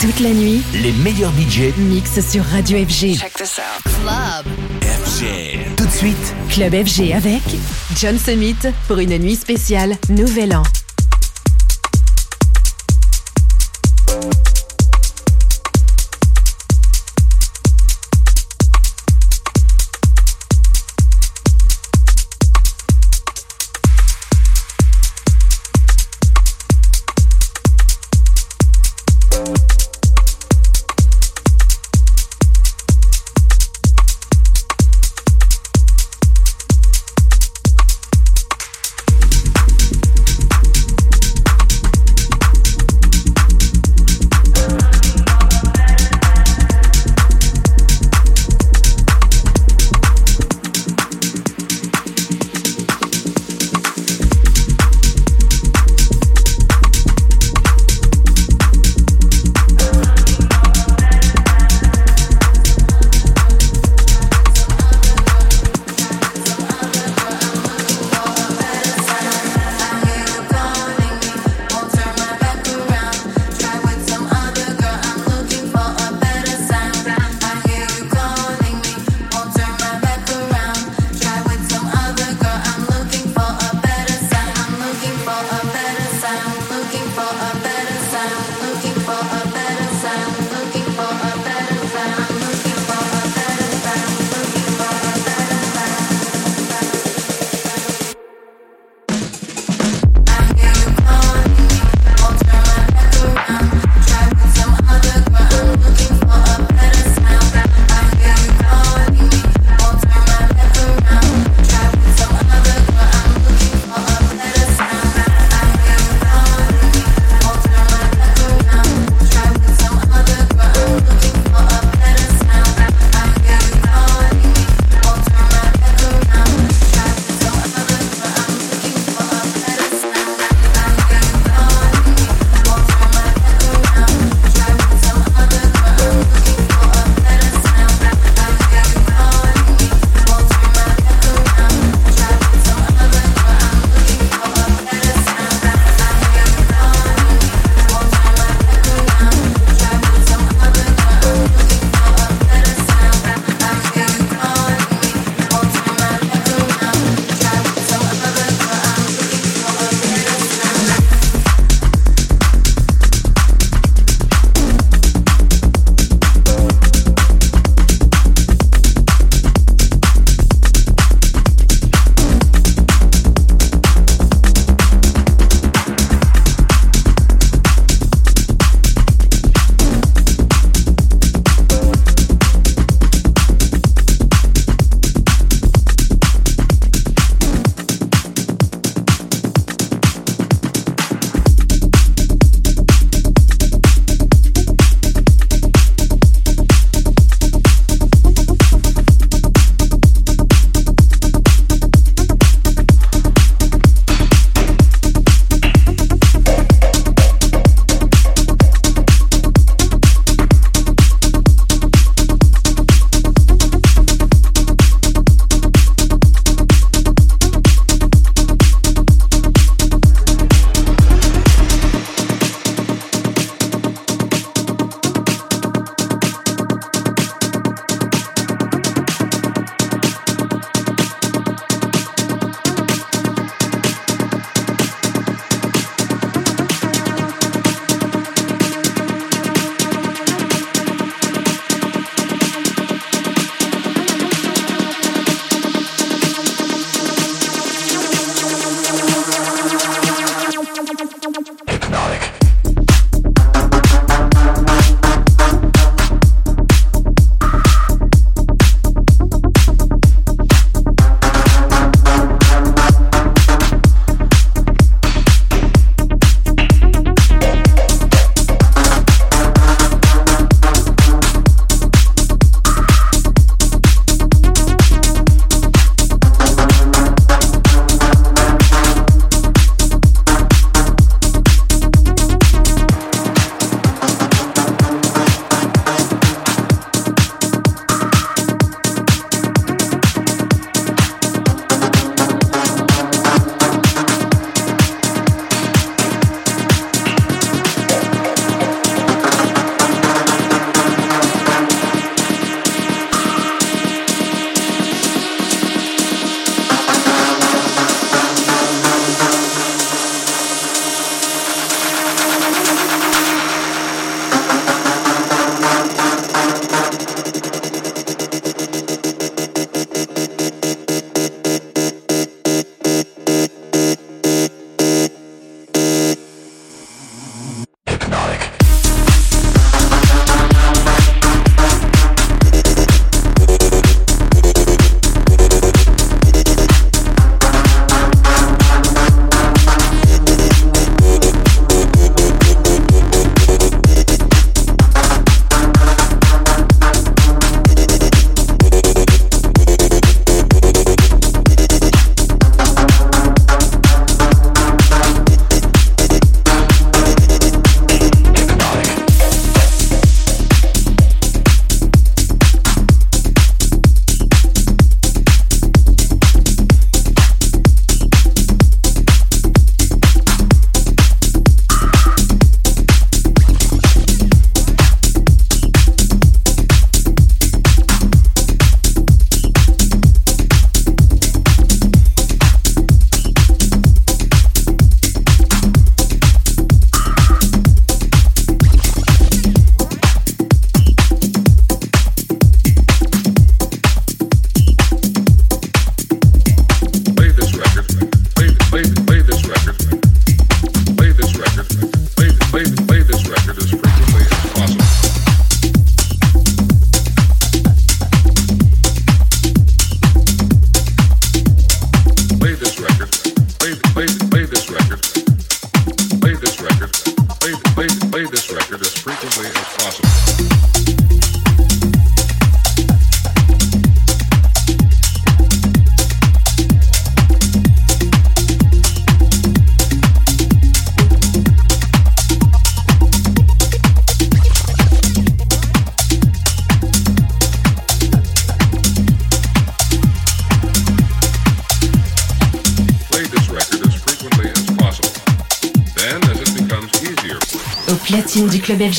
Toute la nuit, Les meilleurs budgets mix sur Radio FG. Check this out. Club. FG. Tout de suite, Club FG avec John Summit pour une nuit spéciale Nouvel An.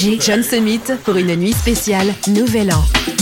John Summit pour une nuit spéciale Nouvel An.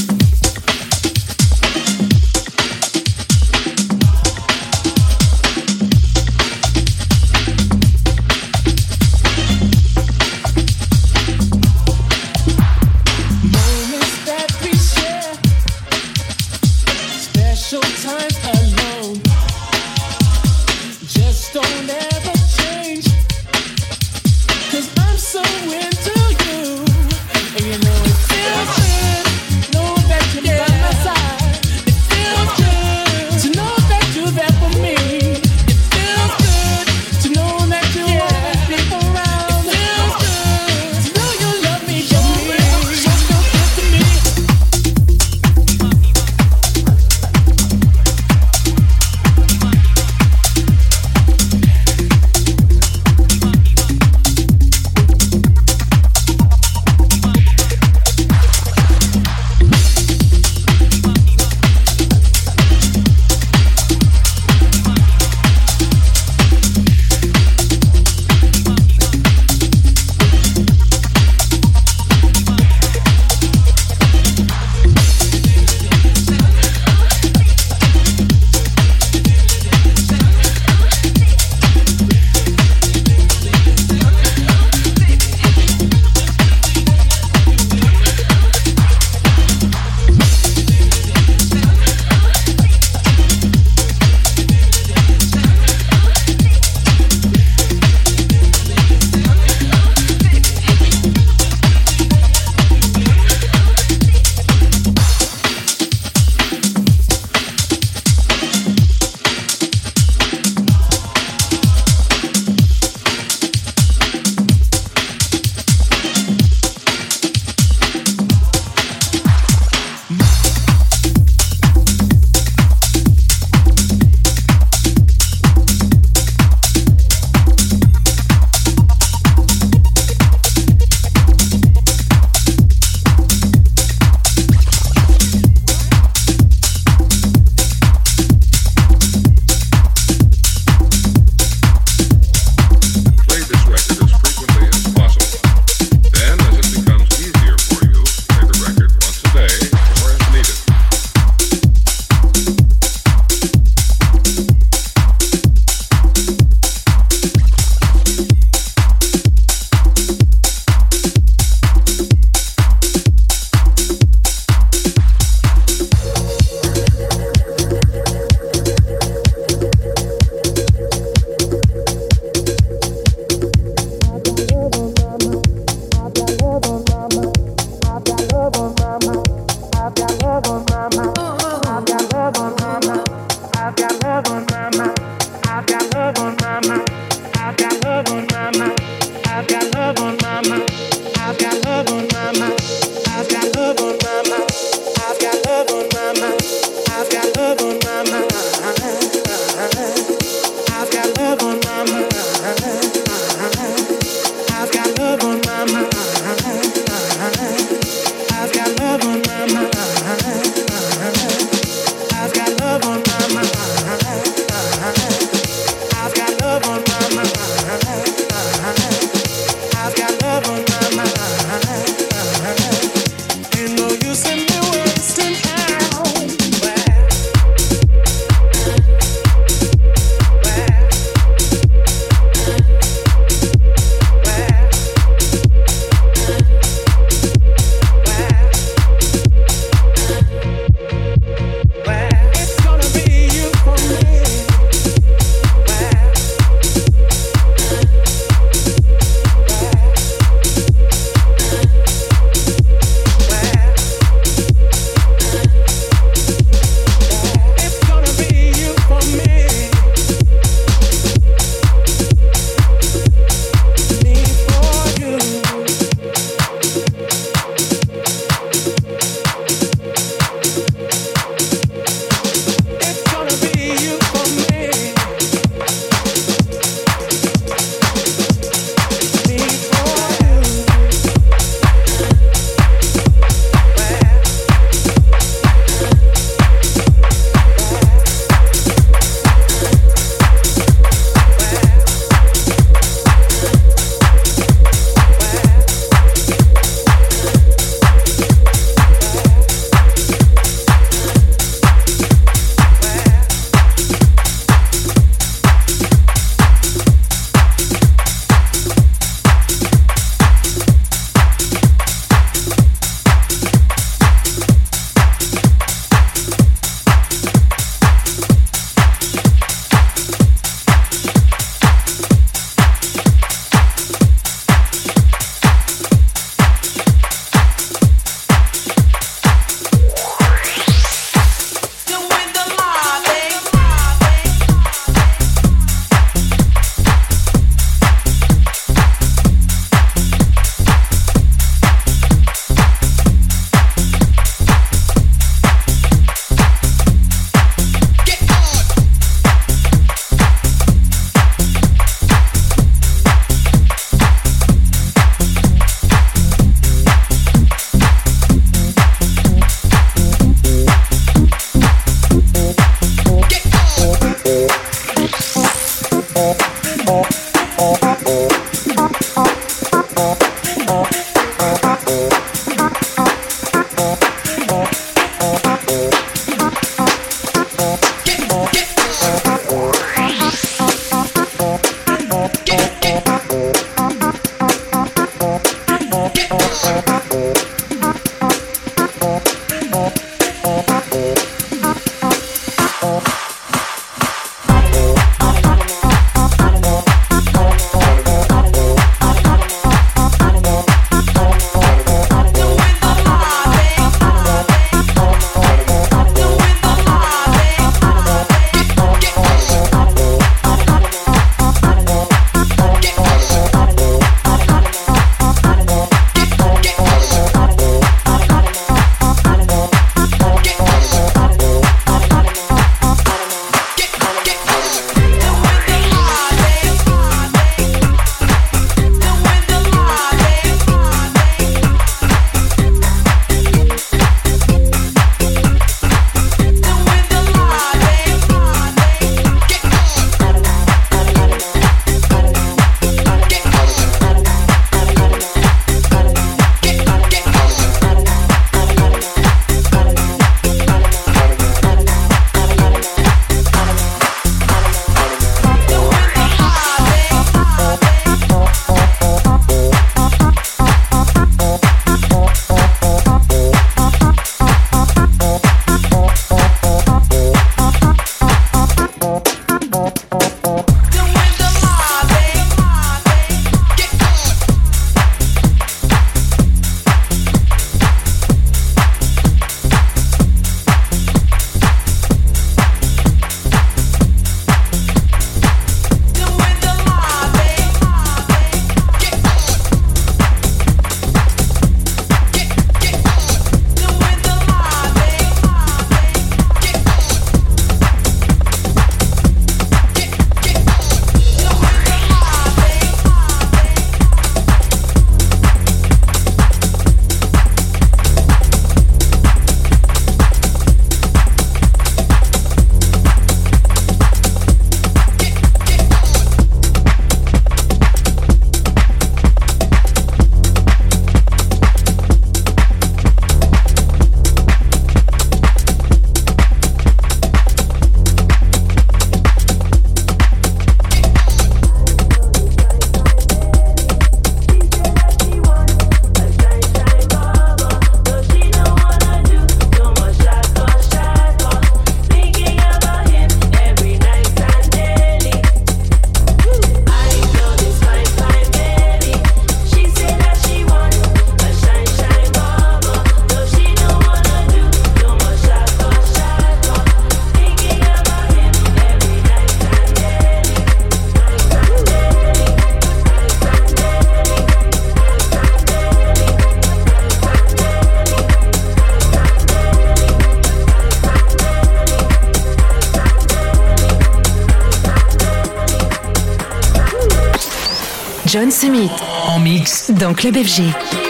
John Summit En mix. dans Club FG.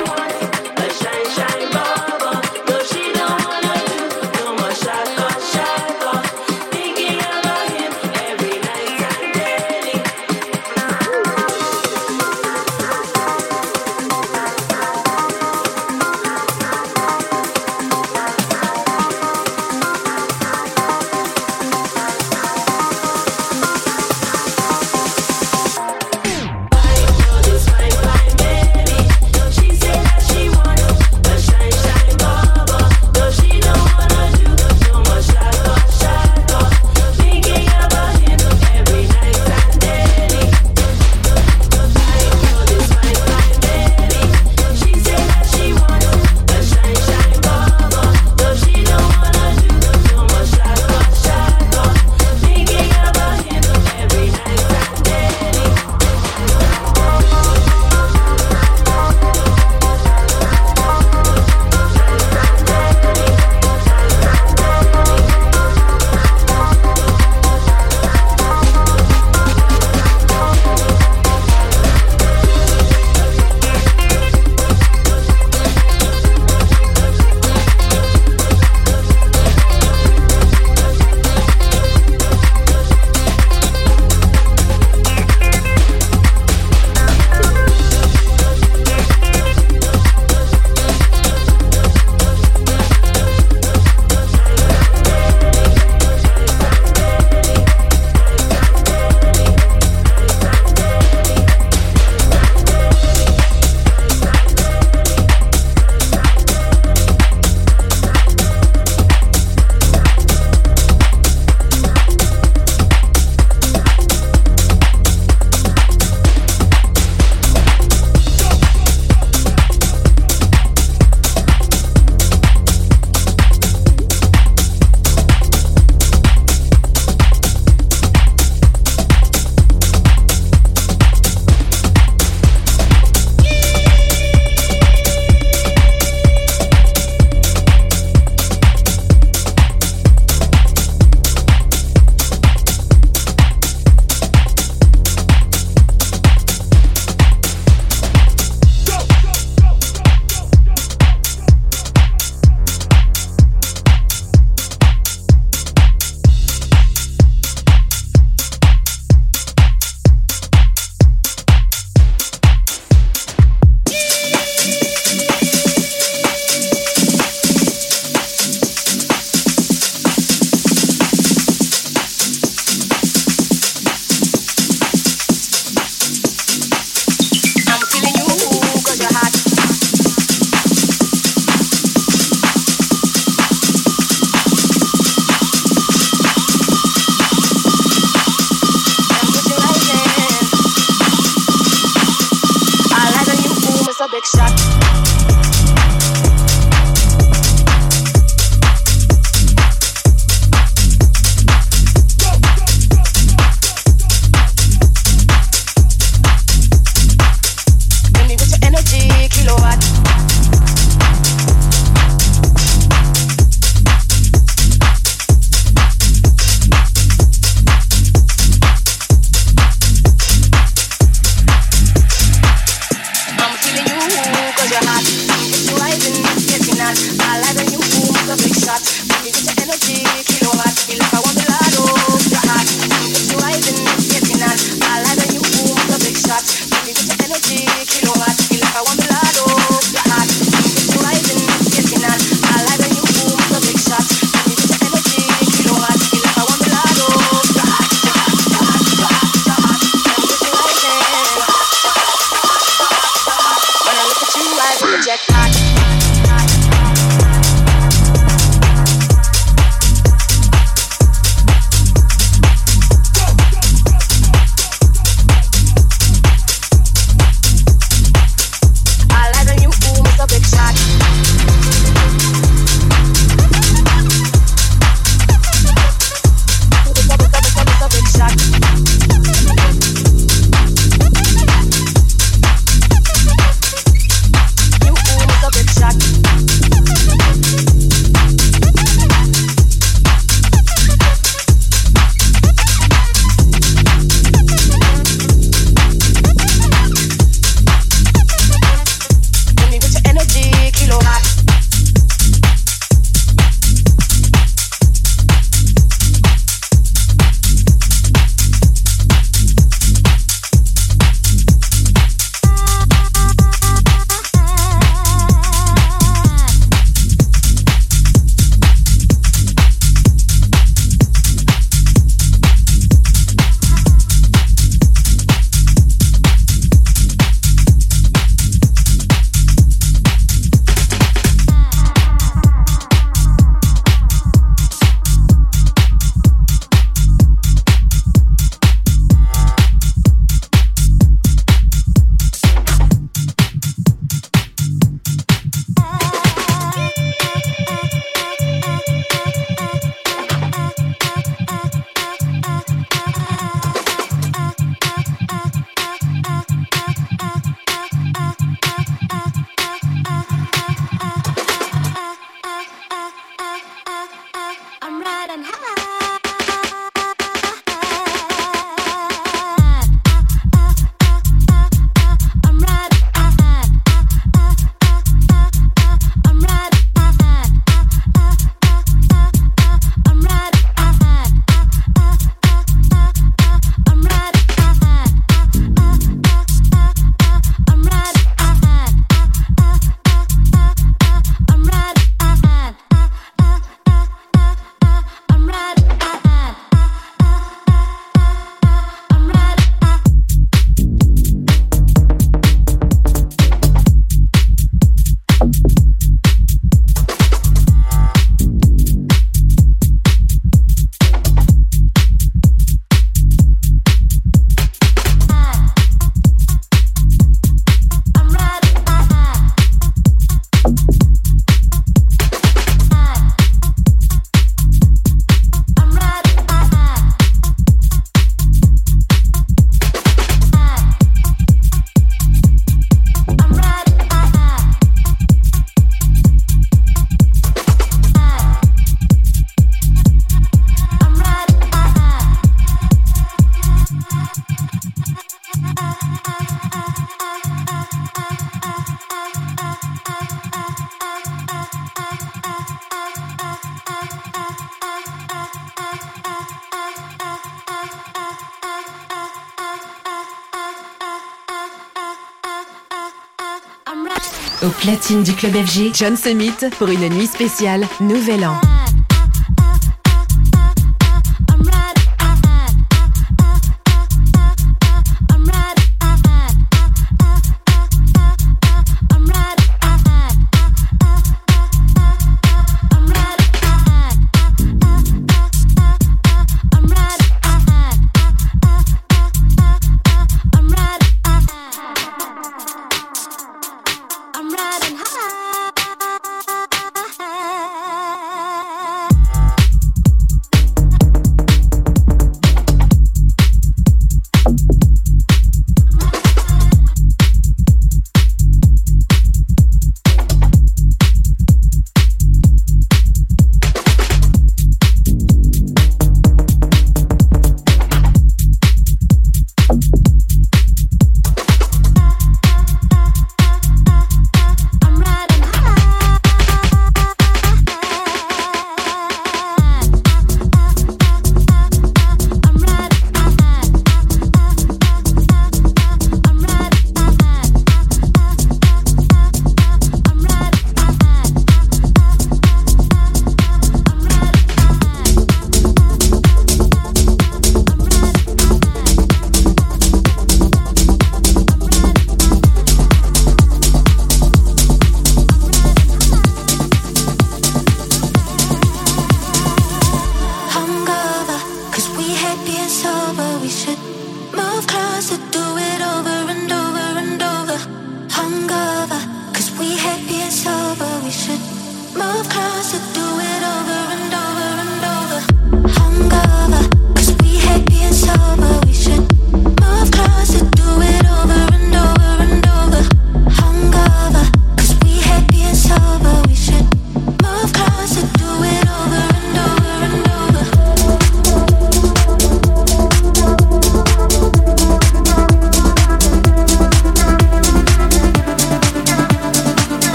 Platine du club FG, John Summit pour une nuit spéciale Nouvel An.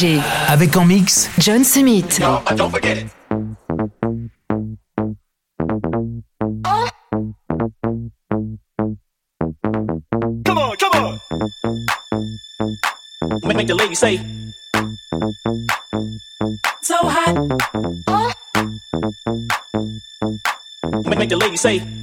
Club FG. Avec en mix John Summit. Come on, come on. Make, make the lady say. So hot. Make, make the lady say.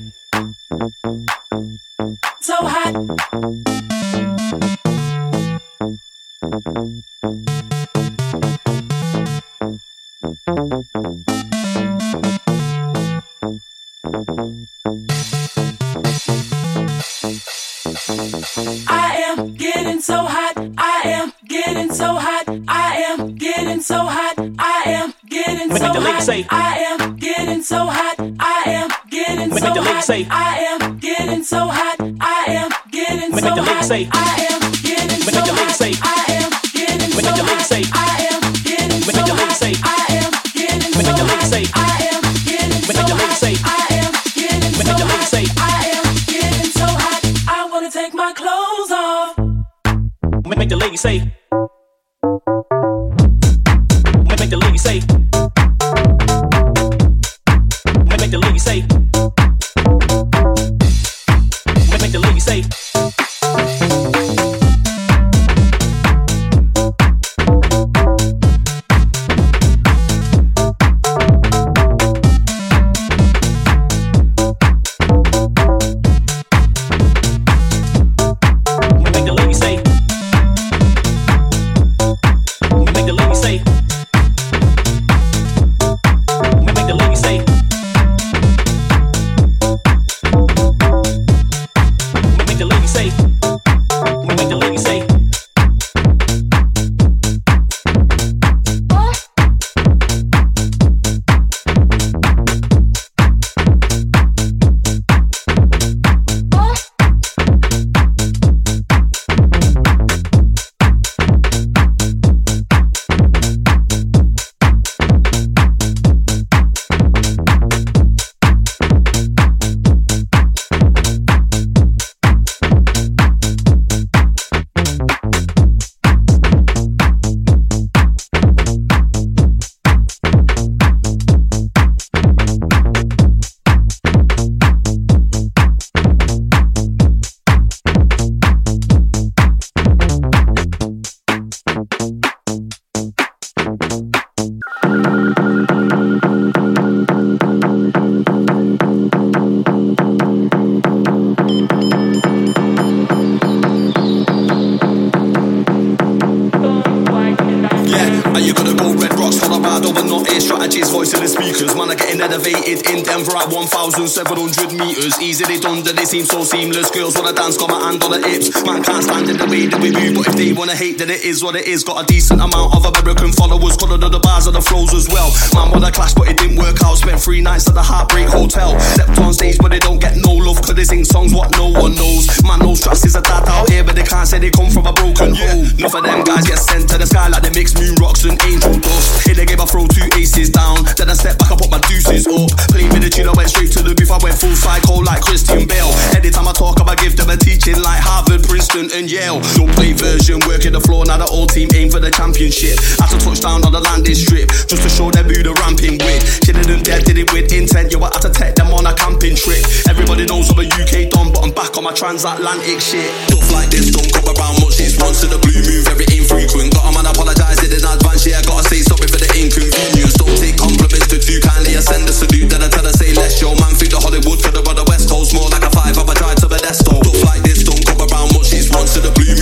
Hate, then it is what it is. Got a decent amount of American followers, colored the bars of the flows as well. Man wanna clash, but it didn't work out. Spent three nights at the Heartbreak Hotel. Stepped on stage, but they don't get no love, cause they sing songs what no one knows. Man, no stress is a dad out here, but they can't say they come from a broken home. Enough of them guys get sent to the sky like they mix moon rocks and angel dust. Here they gave a throw two aces down, then I step back, I put my deuces up. Played with the tune, I went straight to the booth, I went full psycho like Christian Bale. Anytime I talk, I give them a teaching like Harvard, Princeton, and Yale. No play version, working the floor, now the whole team aim for the championship. Had to touch down on the landing strip, just to show them who the ramping with. Killing them dead, did it with intent, yo, I had to take them on a camping trip. Everybody knows I'm a UK don, but I'm back on my transatlantic shit. Stuff like this don't come around much, it's once to the blue move, very infrequent. Got a man apologise in advance, yeah, I gotta say sorry for the inconvenience. Don't take compliments to too kindly, I send a salute, then I tell her say less. Yo, man, think the Hollywood for the brother West Coast, more like a five, I've tried to Modesto. Stuff like this don't come around much, it's once to the blue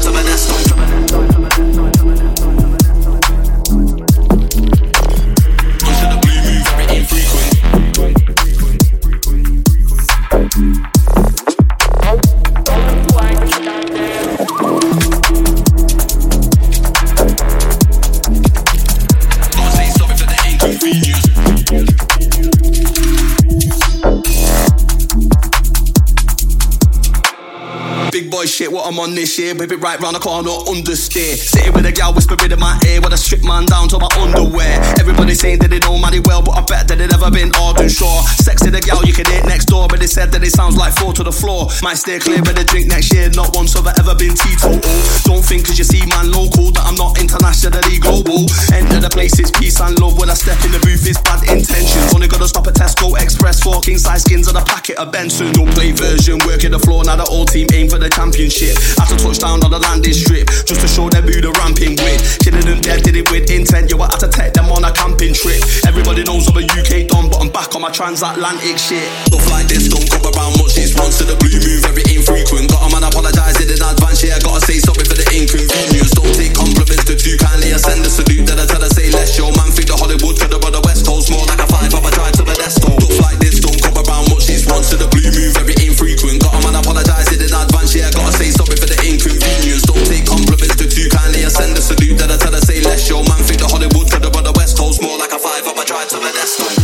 Tabadasso. Shit, what I'm on this year. Whip it right round the corner, understeer. Sitting with a gal whispering in my ear, with I strip man down to my underwear. Everybody saying that they know money well, but I bet that they never been hard and sure. Sexy the gal you can hit next door, but they said that it sounds like four to the floor. Might stay clear, but the drink next year. Not once have I ever been teetotal. Don't think cause you see man local that I'm not internationally global. Enter the place, it's peace and love. When I step in the booth, it's bad intentions. Only gotta stop at Tesco Express, four king size skins and a packet of Benson. Don't play version, working the floor, now the old team aim for the championship. After touchdown on the landing strip, just to show them who the ramping with. Killing them dead, did it with intent. You were had to take them on a camping trip. Everybody knows I'm a UK don, but I'm back on my transatlantic shit. Stuff like this don't come around much. These ones to the blue move, very infrequent. Got a man apologize in advance. Yeah, gotta say something for the inconvenience. Don't take compliments too too kindly. I send a salute, then I tell her say less. Yo, man, think the Hollywood to the brother West Coast more like a salute, then I tell her say less. Yo, man, think the Hollywood to the brother West Coast more like a five. I'ma drive to the desktop.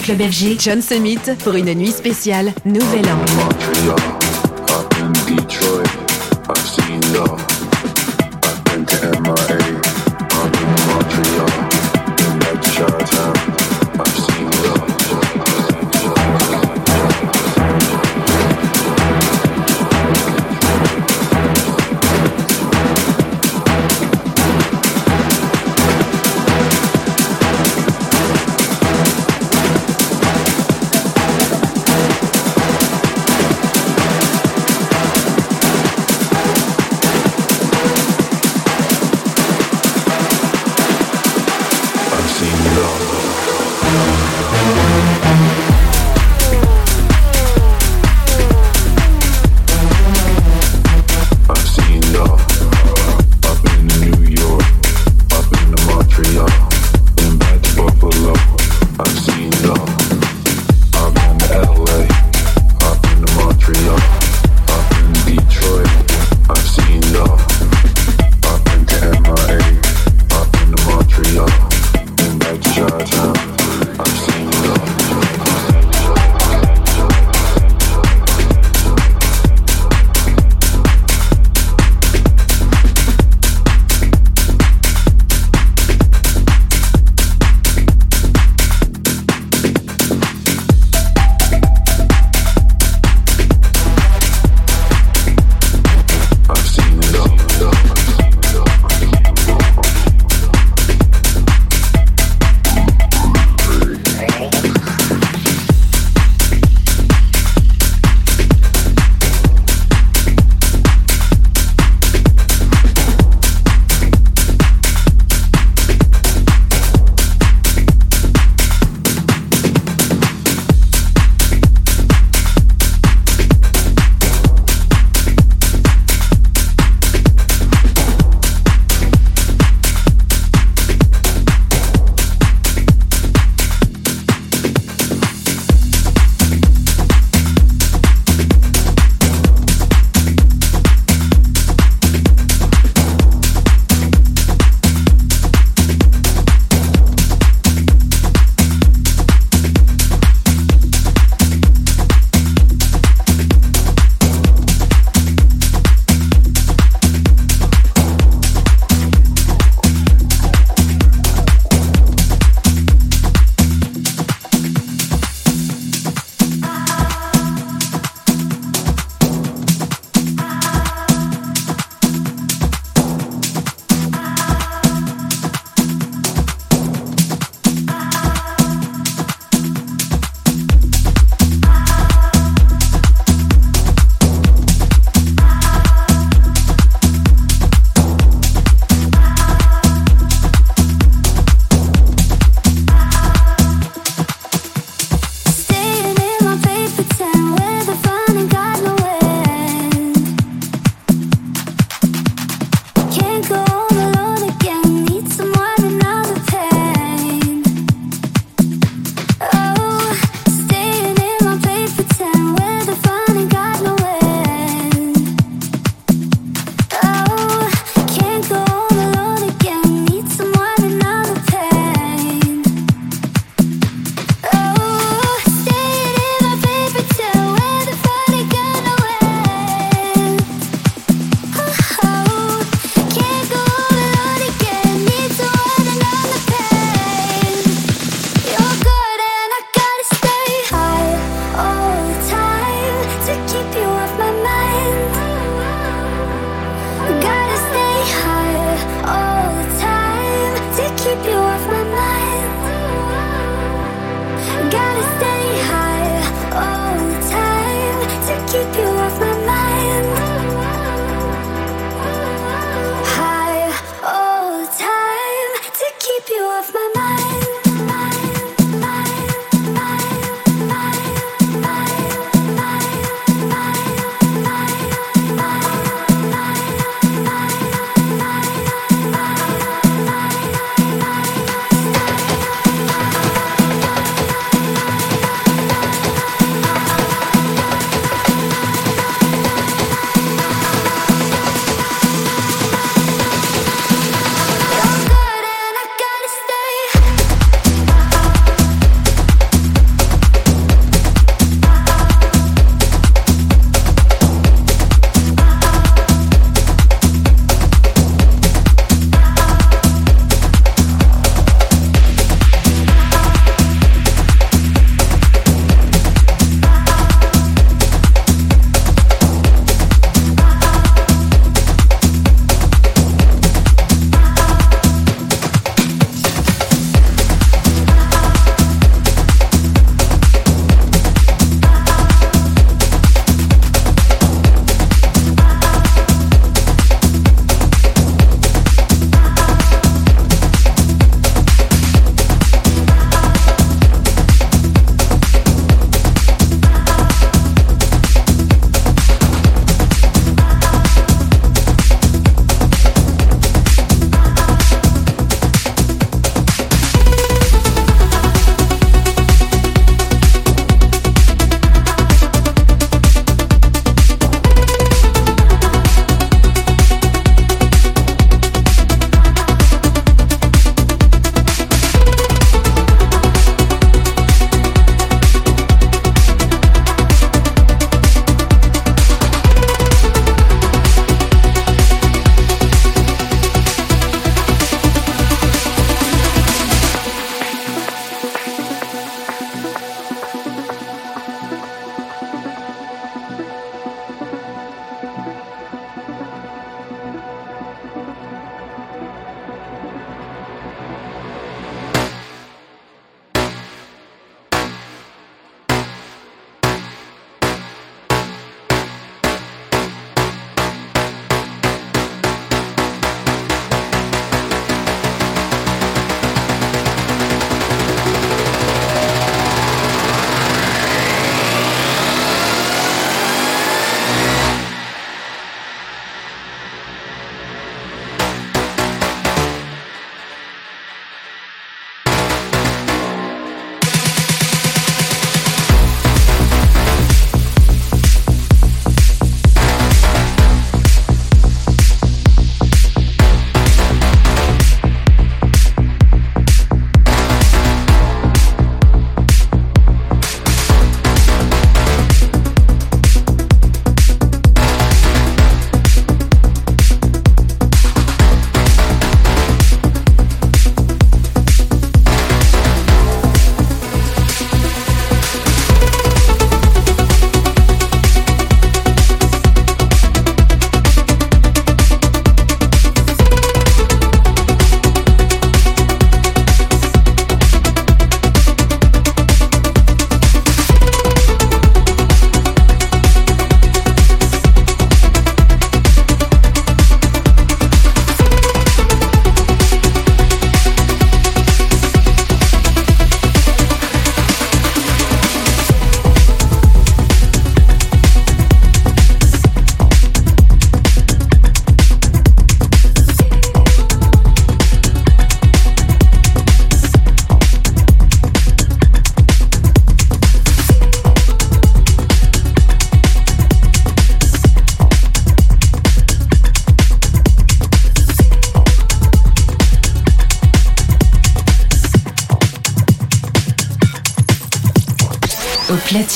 Club FG, John Summit pour une nuit spéciale Nouvel An.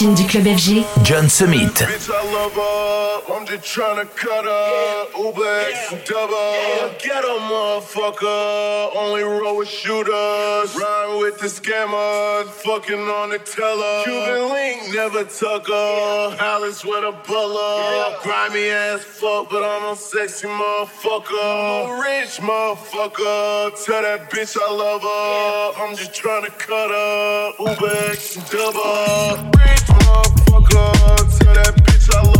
Platine du club FG. John Summit. Bitch, I love her. I'm just trying to cut her. Uber X and double. Get a motherfucker. Only roll with shooters. Rhyme with the scammers. Fucking on the teller. Cuban link, never tuck her. Alice with a butler. Grimy ass fuck, but I'm a sexy motherfucker. I'm a rich motherfucker. Tell that bitch I love her. I'm just trying to cut her. Uber X and double. Rich motherfucker. Tell that bitch I love her.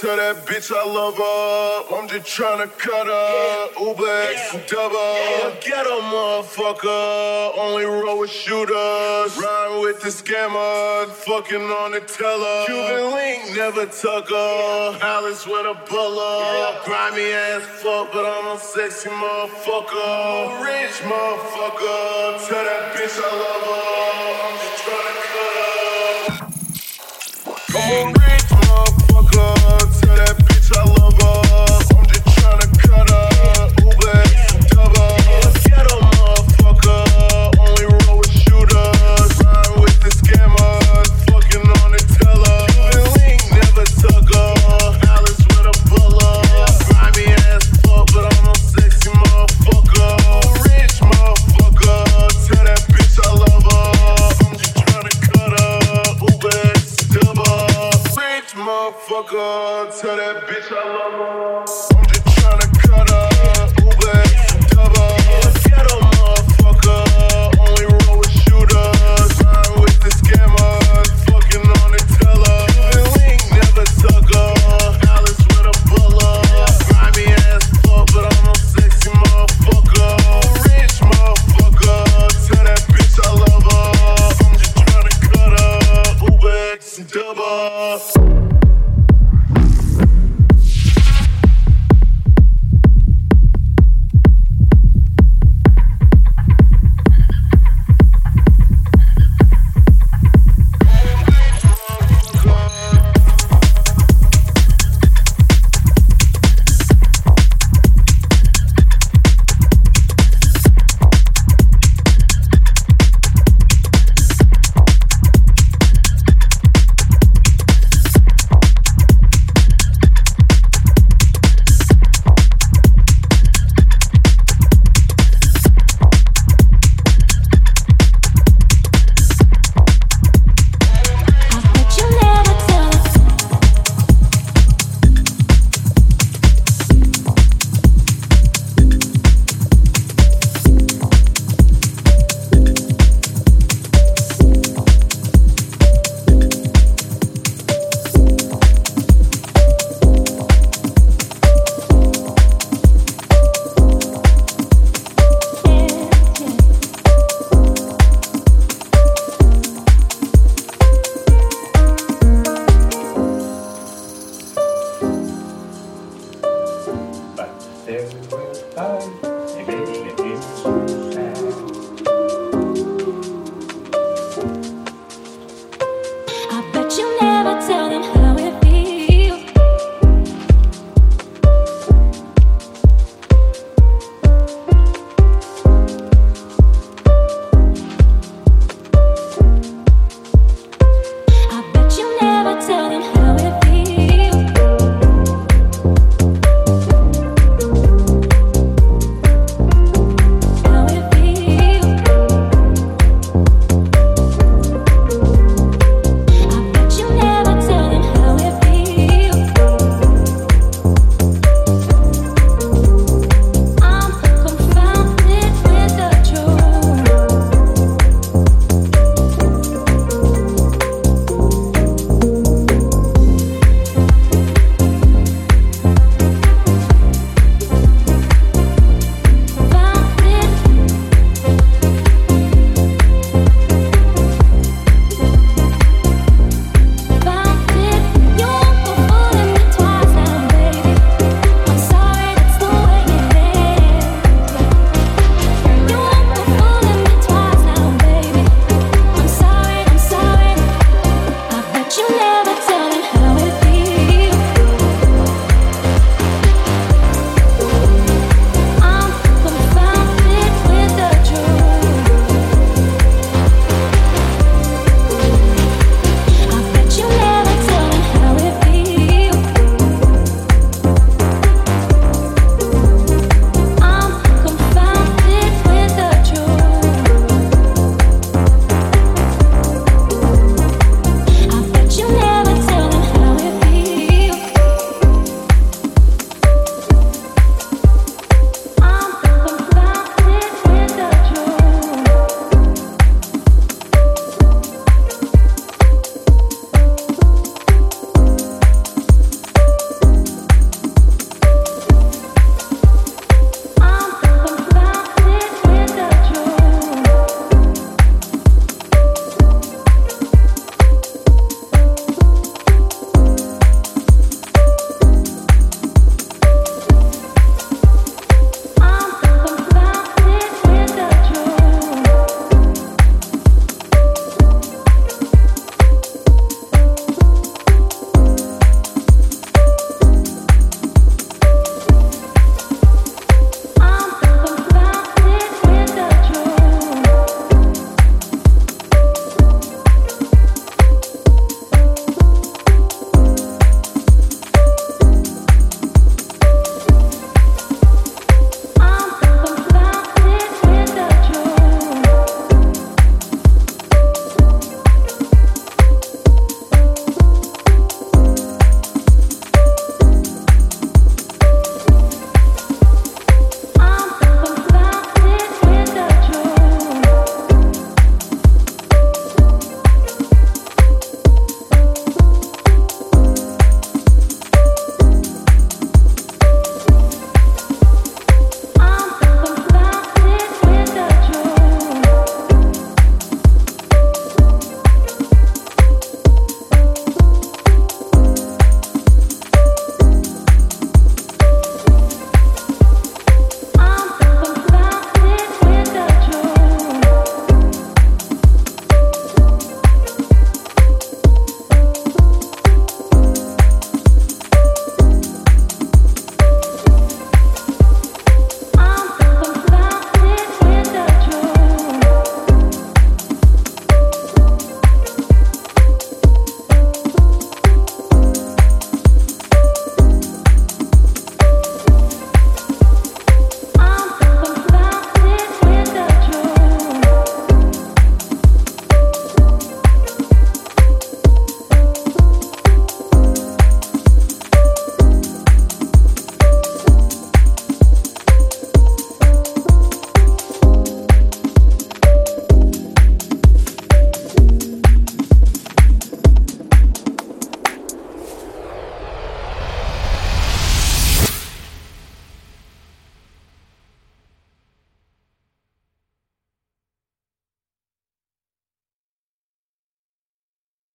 Tell that bitch I love her. I'm just tryna cut her. Uber X and double. Ghetto motherfucker. Only roll with shooters. Rhyme with the scammers. Fucking on the teller. Cuban link, never tuck her. Alice with a butler. Grimy ass fuck, but I'm a sexy motherfucker. Mm-hmm. Rich motherfucker. Tell that bitch I love her. I'm just tryna cut her. I'm a